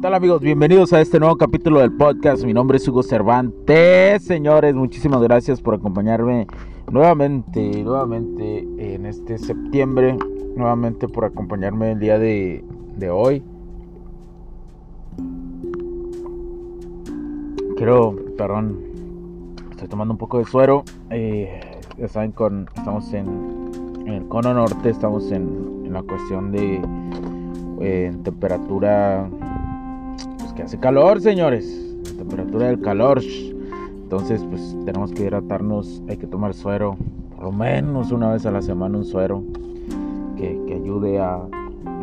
¿Qué tal amigos? Bienvenidos a este nuevo capítulo del podcast. Mi nombre es Hugo Cervantes. Señores, muchísimas gracias por acompañarme nuevamente, nuevamente en este septiembre. Nuevamente por acompañarme el día de, hoy. Quiero, perdón, estoy tomando un poco de suero. Eh, ya saben, con, estamos en, el cono norte, estamos en, la cuestión de eh, temperatura hace calor, señores. La temperatura del calor. Entonces, pues tenemos que hidratarnos. Hay que tomar suero. Por lo menos una vez a la semana un suero. Que, ayude a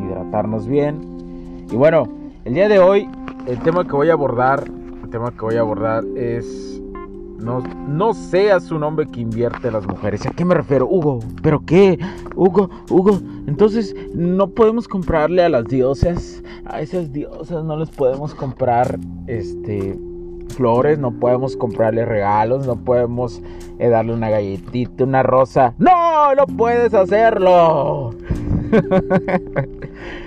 hidratarnos bien. Y bueno, el día de hoy, el tema que voy a abordar. El tema que voy a abordar es no, no seas un hombre que invierte las mujeres. ¿A qué me refiero? Hugo, ¿pero qué? Hugo, Hugo, entonces no podemos comprarle a las diosas, a esas diosas no les podemos comprar este flores, no podemos comprarle regalos, no podemos eh, darle una galletita, una rosa. No, no puedes hacerlo.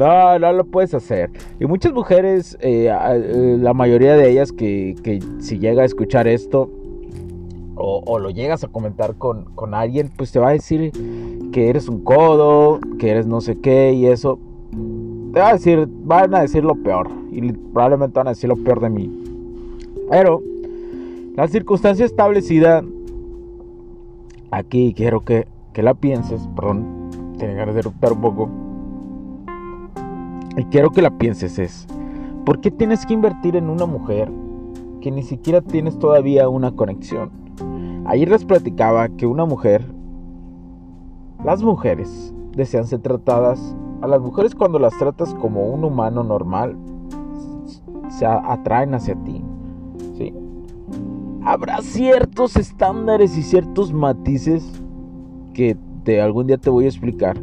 No, no lo puedes hacer. Y muchas mujeres, eh, eh, la mayoría de ellas que, si llega a escuchar esto o, lo llegas a comentar con, alguien, pues te va a decir que eres un codo, que eres no sé qué y eso. Te va a decir, van a decir lo peor. Y probablemente van a decir lo peor de mí. Pero la circunstancia establecida aquí quiero que, que la pienses, perdón, tiene ganas de un poco y quiero que la pienses es, ¿por qué tienes que invertir en una mujer que ni siquiera tienes todavía una conexión? Ayer les platicaba que una mujer, las mujeres desean ser tratadas, a las mujeres cuando las tratas como un humano normal, se atraen hacia ti. ¿sí? Habrá ciertos estándares y ciertos matices que de algún día te voy a explicar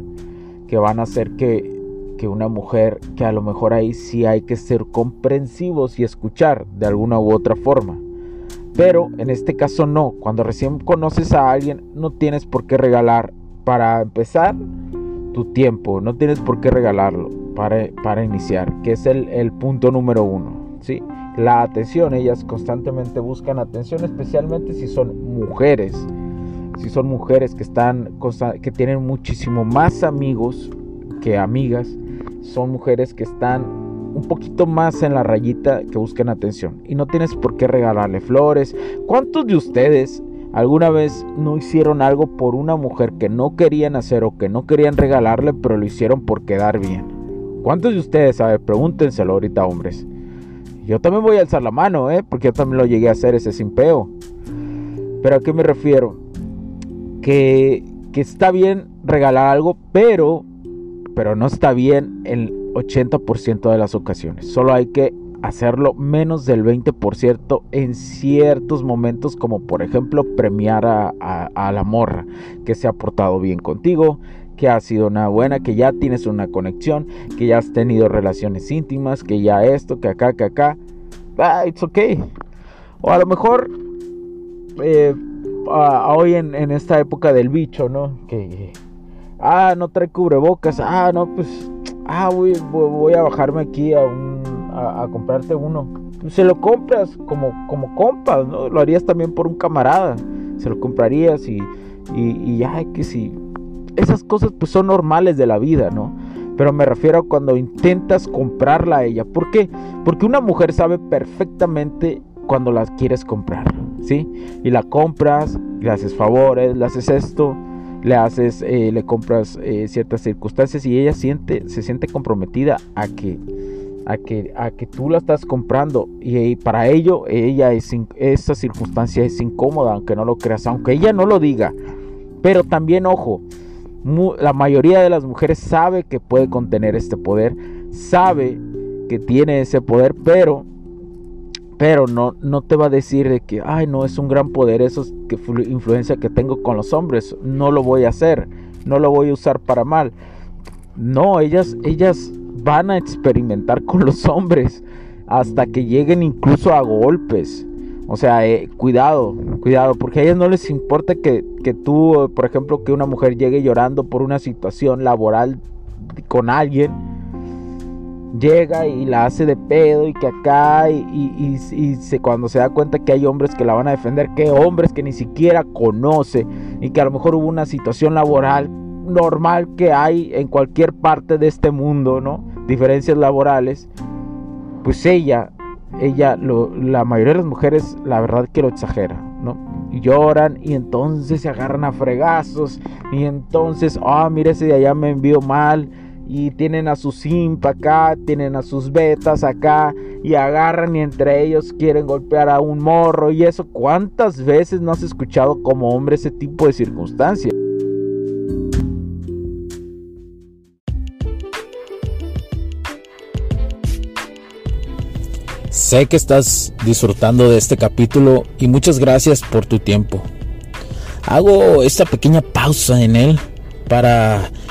que van a hacer que que una mujer que a lo mejor ahí sí hay que ser comprensivos y escuchar de alguna u otra forma. Pero en este caso no, cuando recién conoces a alguien no tienes por qué regalar para empezar tu tiempo, no tienes por qué regalarlo para, para iniciar, que es el, el punto número uno. ¿sí? La atención, ellas constantemente buscan atención, especialmente si son mujeres. Si son mujeres que están que tienen muchísimo más amigos que amigas son mujeres que están un poquito más en la rayita que buscan atención. Y no tienes por qué regalarle flores. ¿Cuántos de ustedes alguna vez no hicieron algo por una mujer que no querían hacer o que no querían regalarle, pero lo hicieron por quedar bien? ¿Cuántos de ustedes, a ver, pregúntenselo ahorita, hombres? Yo también voy a alzar la mano, ¿eh? Porque yo también lo llegué a hacer ese simpeo. Pero a qué me refiero? Que, que está bien regalar algo, pero pero no está bien el 80% de las ocasiones. Solo hay que hacerlo menos del 20% en ciertos momentos, como por ejemplo premiar a, la morra que se ha portado bien contigo, que ha sido una buena, que ya tienes una conexión, que ya has tenido relaciones íntimas, que ya esto, que acá, que acá. Ah, it's okay. O a lo mejor eh, hoy en, en, esta época del bicho, ¿no? Que ah, no trae cubrebocas, ah, no, pues, ah, voy, voy a bajarme aquí a, a, comprarte uno. Se lo compras como, como compas, ¿no? Lo harías también por un camarada, se lo comprarías y, y, y ya, que si, esas cosas pues son normales de la vida, ¿no? Pero me refiero a cuando intentas comprarla a ella. ¿Por qué? Porque una mujer sabe perfectamente cuando la quieres comprar, ¿sí? Y la compras, le haces favores, le haces esto, le haces, eh, le compras eh, ciertas circunstancias y ella siente, se siente comprometida a que a que, a que tú la estás comprando y, para ello ella es, esa circunstancia es incómoda, aunque no lo creas, aunque ella no lo diga. Pero también, ojo, la mayoría de las mujeres sabe que puede contener este poder, sabe que tiene ese poder, pero pero no, no te va a decir de que, ay, no, es un gran poder, eso influencia que tengo con los hombres, no lo voy a hacer, no lo voy a usar para mal. No, ellas, ellas van a experimentar con los hombres hasta que lleguen incluso a golpes. O sea, eh, cuidado, cuidado, porque a ellas no les importa que, que tú, por ejemplo, que una mujer llegue llorando por una situación laboral con alguien llega y la hace de pedo y que acá y, se, cuando se da cuenta que hay hombres que la van a defender, que hombres que ni siquiera conoce y que a lo mejor hubo una situación laboral normal que hay en cualquier parte de este mundo, ¿no? Diferencias laborales, pues ella, ella, la mayoría de las mujeres, la verdad que lo exagera, ¿no? Y lloran y entonces se agarran a fregazos y entonces, ah, oh, mire ese de allá me envió mal y tienen a su simp acá, tienen a sus betas acá y agarran y entre ellos quieren golpear a un morro y eso. ¿Cuántas veces no has escuchado como hombre ese tipo de circunstancias? Sé que estás disfrutando de este capítulo y muchas gracias por tu tiempo. Hago esta pequeña pausa en él para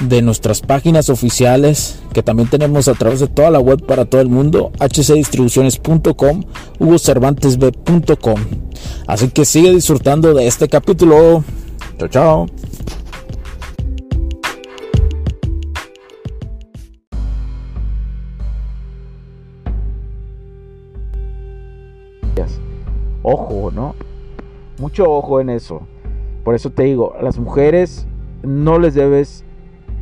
de nuestras páginas oficiales que también tenemos a través de toda la web para todo el mundo, hcdistribuciones.com, hugocervantesb.com. Así que sigue disfrutando de este capítulo. Chao, chao. Ojo, ¿no? Mucho ojo en eso. Por eso te digo, a las mujeres no les debes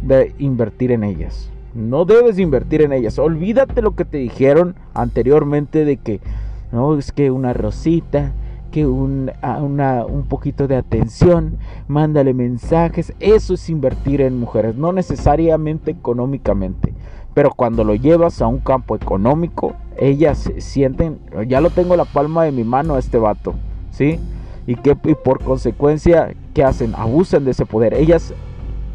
de invertir en ellas. No debes invertir en ellas. Olvídate lo que te dijeron anteriormente de que no es que una rosita, que un, un poquito de atención, mándale mensajes. Eso es invertir en mujeres, no necesariamente económicamente. Pero cuando lo llevas a un campo económico, ellas sienten, ya lo tengo la palma de mi mano a este vato, ¿sí? Y que y por consecuencia, ¿qué hacen? Abusan de ese poder. Ellas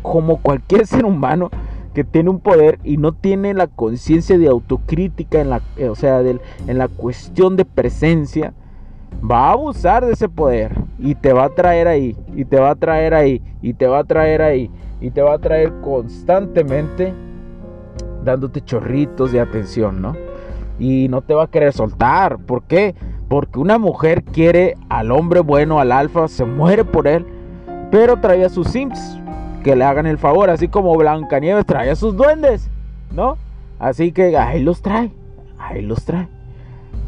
como cualquier ser humano que tiene un poder y no tiene la conciencia de autocrítica en la, eh, o sea, en la cuestión de presencia, va a abusar de ese poder y te va a traer ahí, y te va a traer ahí, y te va a traer ahí, y te va a traer constantemente dándote chorritos de atención, ¿no? Y no te va a querer soltar. ¿Por qué? Porque una mujer quiere al hombre bueno, al alfa, se muere por él, pero trae sus simps que le hagan el favor, así como Blancanieves trae a sus duendes, ¿no? Así que ahí los trae, ahí los trae.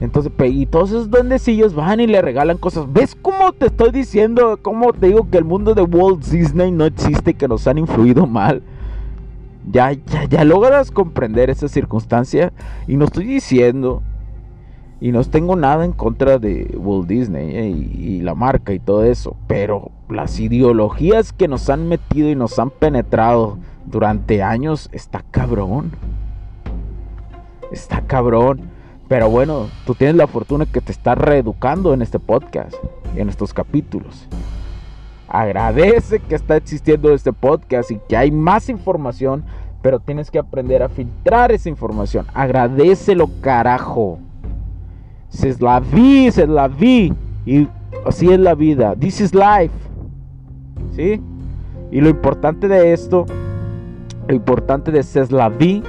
Entonces, y todos esos duendecillos van y le regalan cosas. ¿Ves cómo te estoy diciendo? ¿Cómo te digo que el mundo de Walt Disney no existe, que nos han influido mal? Ya, ya, ya logras comprender esa circunstancia. Y no estoy diciendo y no tengo nada en contra de Walt Disney eh, y, la marca y todo eso. Pero las ideologías que nos han metido y nos han penetrado durante años está cabrón. Está cabrón. Pero bueno, tú tienes la fortuna que te estás reeducando en este podcast, en estos capítulos. Agradece que está existiendo este podcast y que hay más información, pero tienes que aprender a filtrar esa información. Agradecelo, carajo. Es la vi, es la vi. Y así es la vida. This is life. ¿Sí? Y lo importante de esto, lo importante de ser la vi,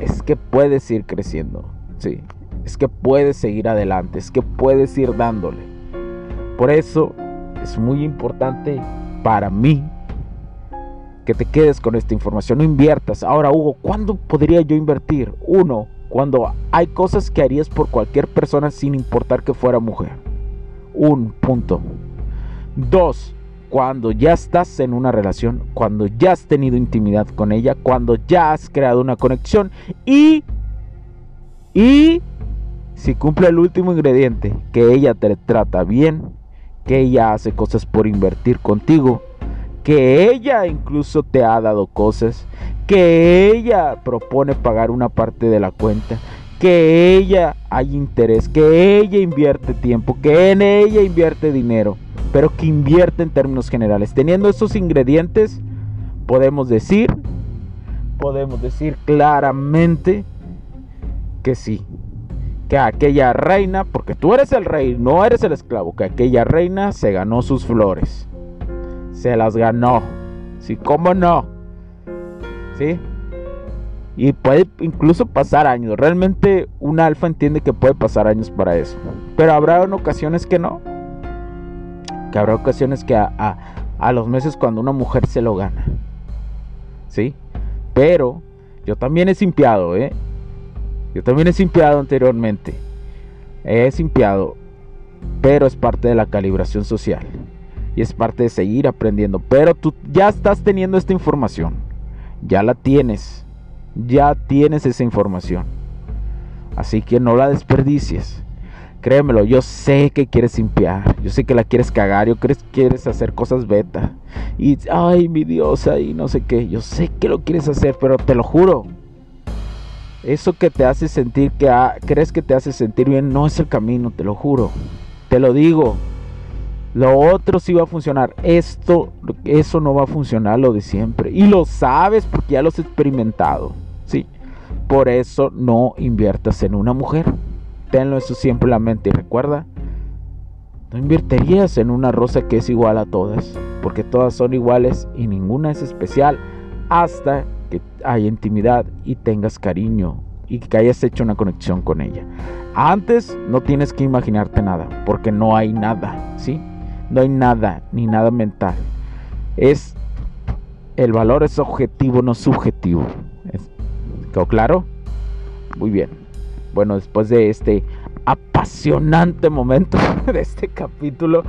es que puedes ir creciendo. ¿Sí? Es que puedes seguir adelante. Es que puedes ir dándole. Por eso es muy importante para mí que te quedes con esta información. No inviertas. Ahora, Hugo, ¿cuándo podría yo invertir? Uno, cuando hay cosas que harías por cualquier persona sin importar que fuera mujer. Un punto. Dos, cuando ya estás en una relación, cuando ya has tenido intimidad con ella, cuando ya has creado una conexión y y si cumple el último ingrediente, que ella te trata bien, que ella hace cosas por invertir contigo, que ella incluso te ha dado cosas, que ella propone pagar una parte de la cuenta, que ella hay interés, que ella invierte tiempo, que en ella invierte dinero, pero que invierte en términos generales. Teniendo esos ingredientes, podemos decir, podemos decir claramente que sí, que aquella reina, porque tú eres el rey, no eres el esclavo, que aquella reina se ganó sus flores se las ganó. Sí, cómo no. ¿Sí? Y puede incluso pasar años. Realmente un alfa entiende que puede pasar años para eso. Pero habrá ocasiones que no. Que habrá ocasiones que a, a, los meses cuando una mujer se lo gana. ¿Sí? Pero yo también he simpiado, ¿eh? Yo también he simpiado anteriormente. He simpiado. Pero es parte de la calibración social y es parte de seguir aprendiendo. Pero tú ya estás teniendo esta información, ya la tienes, ya tienes esa información. Así que no la desperdicies. Créemelo, yo sé que quieres limpiar, yo sé que la quieres cagar, yo crees que quieres hacer cosas beta. Y, ay, mi diosa, y no sé qué, yo sé que lo quieres hacer, pero te lo juro. Eso que te hace sentir que crees que te hace sentir bien no es el camino, te lo juro. Te lo digo, lo otro sí va a funcionar. Esto, eso no va a funcionar lo de siempre. Y lo sabes porque ya lo has experimentado. Sí. Por eso no inviertas en una mujer. Tenlo eso siempre en la mente. Y recuerda, no invertirías en una rosa que es igual a todas. Porque todas son iguales y ninguna es especial. Hasta que haya intimidad y tengas cariño. Y que hayas hecho una conexión con ella. Antes no tienes que imaginarte nada. Porque no hay nada. ¿Sí? No hay nada, ni nada mental. Es el valor es objetivo, no subjetivo. ¿Quedó claro? Muy bien. Bueno, después de este apasionante momento de este capítulo,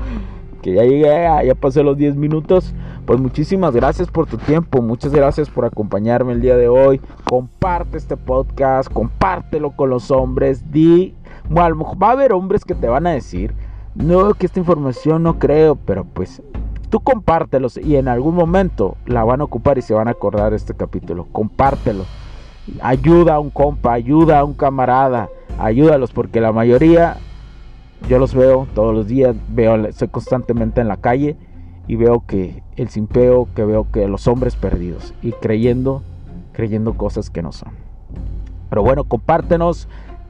que ya llegué, ya pasé los 10 minutos, pues muchísimas gracias por tu tiempo, muchas gracias por acompañarme el día de hoy. Comparte este podcast, compártelo con los hombres. Di, va a haber hombres que te van a decir no, que esta información no creo, pero pues tú compártelos y en algún momento la van a ocupar y se van a acordar este capítulo. Compártelo. Ayuda a un compa, ayuda a un camarada, ayúdalos porque la mayoría yo los veo todos los días, veo, estoy constantemente en la calle y veo que el simpeo, que veo que los hombres perdidos y creyendo, creyendo cosas que no son. Pero bueno, compártenos,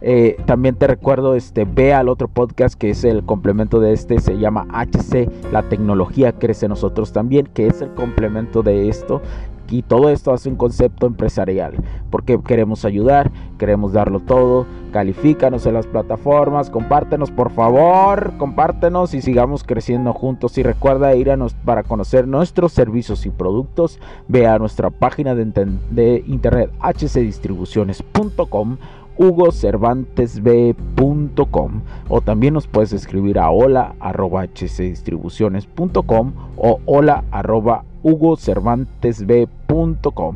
eh, también te recuerdo, este, ve al otro podcast que es el complemento de este, se llama HC, la tecnología crece nosotros también, que es el complemento de esto. Y todo esto hace un concepto empresarial, porque queremos ayudar, queremos darlo todo, califícanos en las plataformas, compártenos por favor, compártenos y sigamos creciendo juntos. Y recuerda ir a nos, para conocer nuestros servicios y productos, ve a nuestra página de, de internet hcdistribuciones.com hugocervantesb.com o también nos puedes escribir a hola arroba hcdistribuciones.com o hola arroba hugocervantesb.com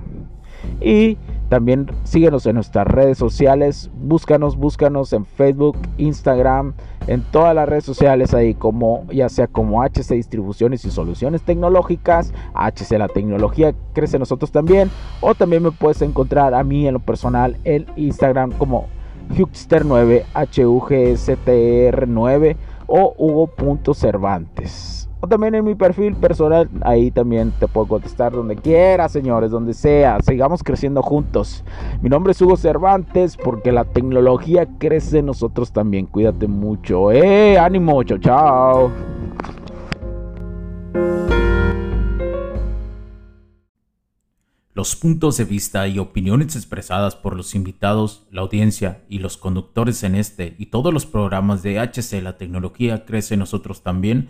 y también síguenos en nuestras redes sociales, búscanos, búscanos en Facebook, Instagram, en todas las redes sociales ahí como ya sea como HC Distribuciones y Soluciones Tecnológicas, HC La Tecnología crece nosotros también, o también me puedes encontrar a mí en lo personal en Instagram como Hugster9, HUGSTR9 o Hugo.cervantes o también en mi perfil personal, ahí también te puedo contestar donde quiera, señores, donde sea. Sigamos creciendo juntos. Mi nombre es Hugo Cervantes porque la tecnología crece en nosotros también. Cuídate mucho. ¡Eh! ¡Ánimo! ¡Chao, chao! Los puntos de vista y opiniones expresadas por los invitados, la audiencia y los conductores en este y todos los programas de HC La Tecnología Crece en Nosotros también